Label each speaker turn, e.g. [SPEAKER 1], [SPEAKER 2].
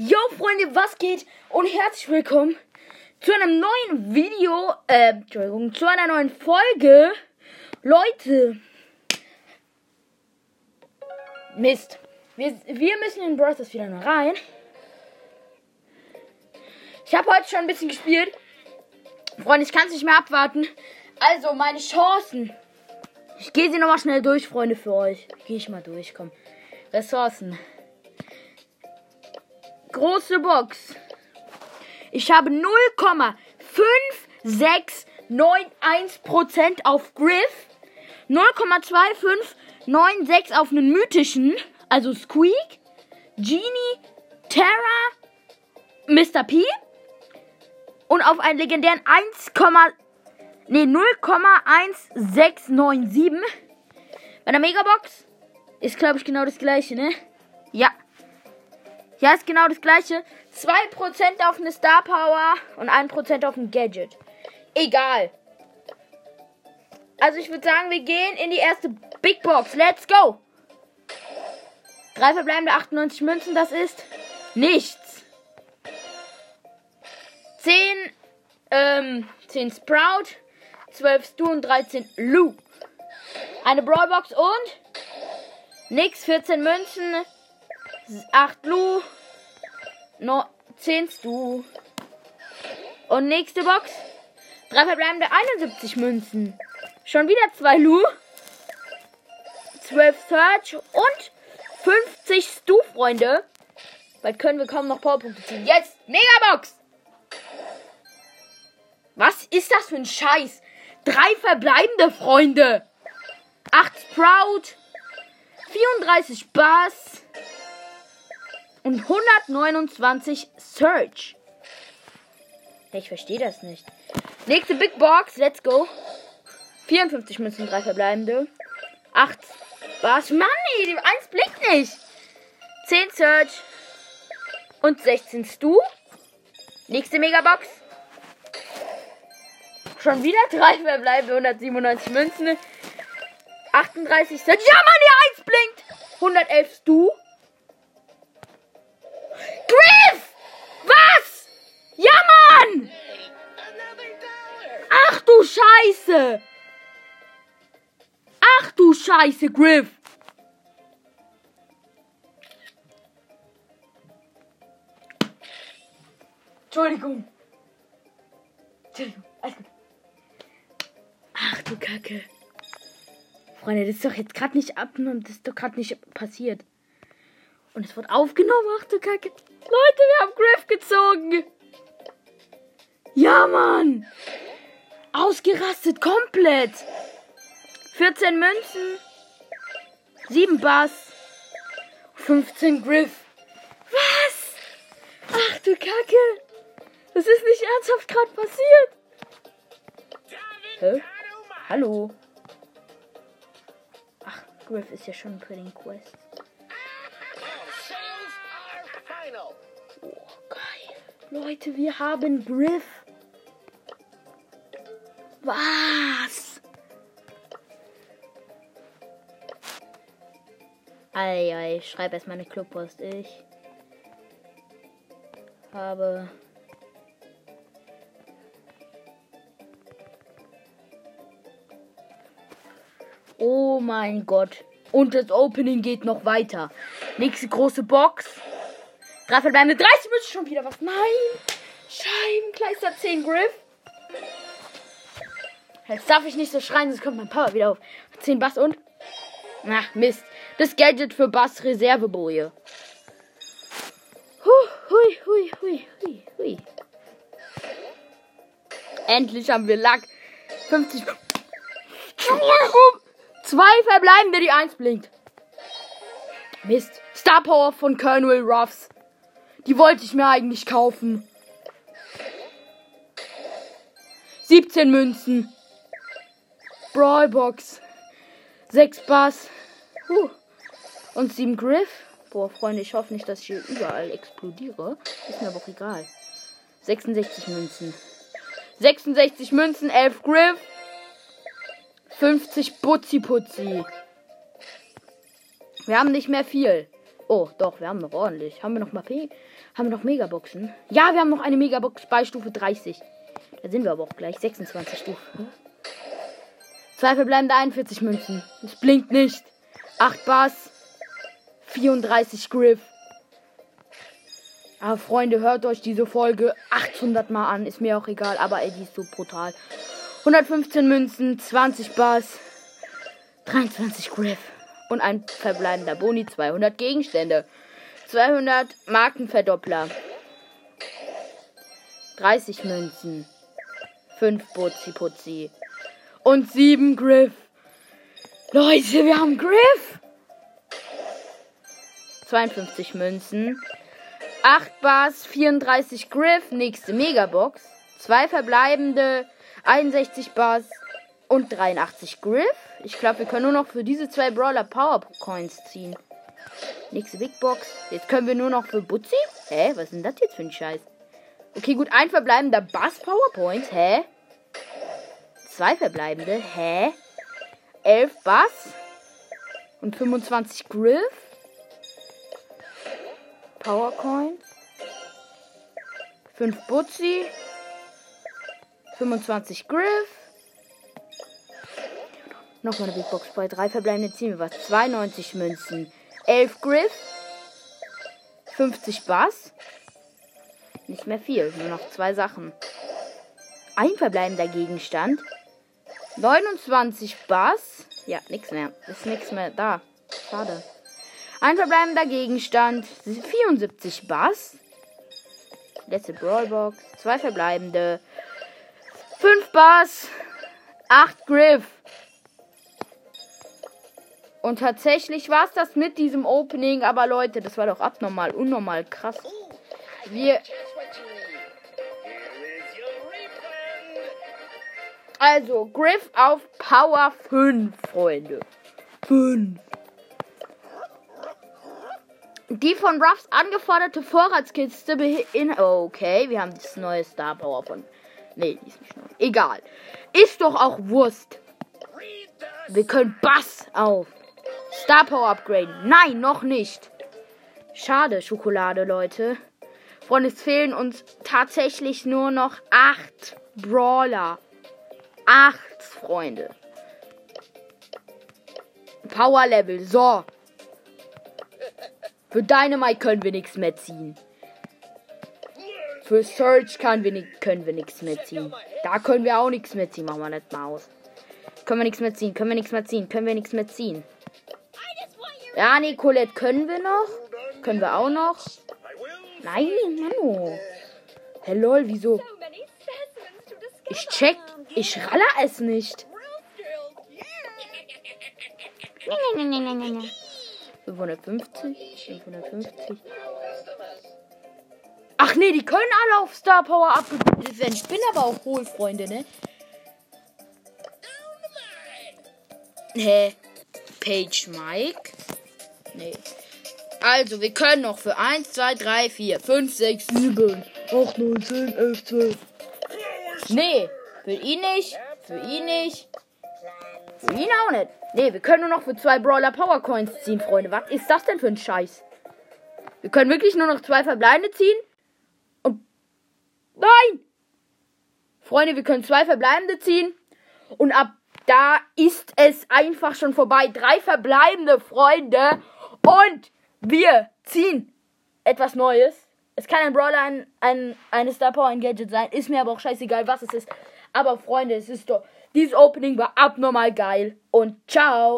[SPEAKER 1] Yo Freunde, was geht? Und herzlich willkommen zu einem neuen Video, äh, Entschuldigung, zu einer neuen Folge. Leute. Mist. Wir, wir müssen in Stars wieder rein. Ich habe heute schon ein bisschen gespielt. Freunde, ich kann es nicht mehr abwarten. Also, meine Chancen. Ich gehe sie nochmal schnell durch, Freunde, für euch. Gehe ich mal durch, komm. Ressourcen. Große Box. Ich habe 0,5691% auf Griff. 0,2596 auf einen mythischen, also Squeak, Genie, Terra, Mr. P. Und auf einen legendären 1, nee, 0,1697. Bei der Megabox ist, glaube ich, genau das gleiche, ne? Ja. Ja, ist genau das gleiche. 2% auf eine Star Power und 1% auf ein Gadget. Egal. Also ich würde sagen, wir gehen in die erste Big Box. Let's go. Drei verbleibende 98 Münzen, das ist nichts. 10, ähm, 10 Sprout, 12 Stu und 13 Lu. Eine Brawlbox und nix, 14 Münzen, 8 Lu, no, 10 Stu. Und nächste Box. Drei verbleibende 71 Münzen. Schon wieder 2 Lu. 12 Search und 50 Stu, Freunde. Bald können wir kaum noch Powerpunkte ziehen. Jetzt Megabox. Was ist das für ein Scheiß? Drei verbleibende Freunde. 8 Sprout. 34 Bass und 129 Search. Ich verstehe das nicht. Nächste Big Box, let's go. 54 Münzen, 3 verbleibende. 8. Was? Mann, ey, die 1 blinkt nicht. 10 Search. Und 16 Stu. Nächste Megabox. Schon wieder 3 verbleibende, 197 Münzen. 38 Search. Ja, Mann, die 1 blinkt. 111 Stu. Scheiße! Ach du Scheiße, Griff! Entschuldigung. Entschuldigung, alles gut. Ach du Kacke. Freunde, das ist doch jetzt gerade nicht ab und das ist doch gerade nicht passiert. Und es wird aufgenommen. Ach du Kacke. Leute, wir haben Griff gezogen. Ja, Mann. Ausgerastet, komplett. 14 Münzen. 7 Bass. 15 Griff. Was? Ach du Kacke. Das ist nicht ernsthaft gerade passiert. Hä? Hallo. Ach, Griff ist ja schon für den Quest. Oh, geil. Leute, wir haben Griff. Was? Ei, ei, ich schreibe erst meine Clubpost. Ich habe Oh mein Gott. Und das Opening geht noch weiter. Nächste große Box. Drei verbleibende 30 müssen schon wieder was. Nein. Scheibenkleister 10 Griff. Jetzt darf ich nicht so schreien, sonst kommt mein Power wieder auf. 10 Bass und. Ach, Mist. Das Gadget für Bass Reserveboje. Hui, hui, hui, hui, hui. Endlich haben wir Lack. 50. Zwei verbleibende, die 1 blinkt. Mist. Star Power von Colonel Ruffs. Die wollte ich mir eigentlich kaufen. 17 Münzen. Brawlbox. 6 Bass. Uh. Und 7 Griff. Boah, Freunde, ich hoffe nicht, dass ich hier überall explodiere. Ist mir aber auch egal. 66 Münzen. 66 Münzen, 11 Griff. 50 Butzi Putzi. Wir haben nicht mehr viel. Oh, doch, wir haben noch ordentlich. Haben wir noch mal P haben wir noch Megaboxen? Ja, wir haben noch eine Megabox bei Stufe 30. Da sind wir aber auch gleich. 26 Stufen. Zwei verbleibende 41 Münzen. Es blinkt nicht. 8 Bars. 34 Griff. Aber Freunde, hört euch diese Folge 800 Mal an. Ist mir auch egal, aber ey, die ist so brutal. 115 Münzen, 20 Bars, 23 Griff und ein verbleibender Boni, 200 Gegenstände, 200 Markenverdoppler, 30 Münzen, 5 Butzi Putzi und 7 Griff. Leute, wir haben Griff! 52 Münzen, 8 Bars, 34 Griff, nächste Megabox, 2 verbleibende 61 Bars und 83 Griff. Ich glaube, wir können nur noch für diese zwei Brawler Power Coins ziehen. Nächste Big Box. Jetzt können wir nur noch für Butzi? Hä? Was ist denn das jetzt für ein Scheiß? Okay, gut. Ein verbleibender Bass Powerpoint. Hä? Zwei verbleibende. Hä? Elf Bass. Und 25 Griff. Powercoins. 5 Butzi. 25 Griff. Nochmal eine Big Box bei drei verbleibenden ziehen wir was. 92 Münzen. 11 Griff. 50 Bass. Nicht mehr viel. Nur noch zwei Sachen. Ein verbleibender Gegenstand. 29 Bass. Ja, nichts mehr. Ist nichts mehr da. Schade. Ein verbleibender Gegenstand. 74 Bass. Letzte Brawlbox. Zwei verbleibende. 5 Bars, 8 Griff. Und tatsächlich war es das mit diesem Opening, aber Leute, das war doch abnormal, unnormal krass. Wir. Also, Griff auf Power 5, Freunde. 5. Die von Ruffs angeforderte Vorratskiste beinhaltet. Okay, wir haben das neue Star Power von Nee, die ist nicht neu. Egal. Ist doch auch Wurst. Wir können Bass auf Star Power upgraden. Nein, noch nicht. Schade, Schokolade, Leute. Freunde, es fehlen uns tatsächlich nur noch acht Brawler. Acht, Freunde. Power Level. So. Für Dynamite können wir nichts mehr ziehen. Für Search können wir, können wir nichts mehr ziehen. Da können wir auch nichts mehr ziehen. Machen wir nicht mal aus. Können wir nichts mehr ziehen. Können wir nichts mehr ziehen. Können wir nichts mehr ziehen. Ja, Nicolette können wir noch. Können wir auch noch. Nein, Manu. Hey lol, wieso? Ich check. Ich ralle es nicht. 550, 550. Ach nee, die können alle auf Star Power abgebildet werden. Ich bin aber auch wohl, Freunde, ne? Hä? Page Mike? Nee. Also, wir können noch für 1, 2, 3, 4, 5, 6, 7, 8, 9, 10, 11, 12. Nee, für ihn nicht. Für ihn nicht. Für ihn auch nicht. Nee, wir können nur noch für zwei Brawler Power Coins ziehen, Freunde. Was ist das denn für ein Scheiß? Wir können wirklich nur noch zwei Verbleibende ziehen. Nein! Freunde, wir können zwei verbleibende ziehen. Und ab da ist es einfach schon vorbei. Drei verbleibende Freunde. Und wir ziehen etwas Neues. Es kann ein Brawler, ein, ein, eine Star Power, ein Gadget sein. Ist mir aber auch scheißegal, was es ist. Aber Freunde, es ist doch. Dieses Opening war abnormal geil. Und ciao.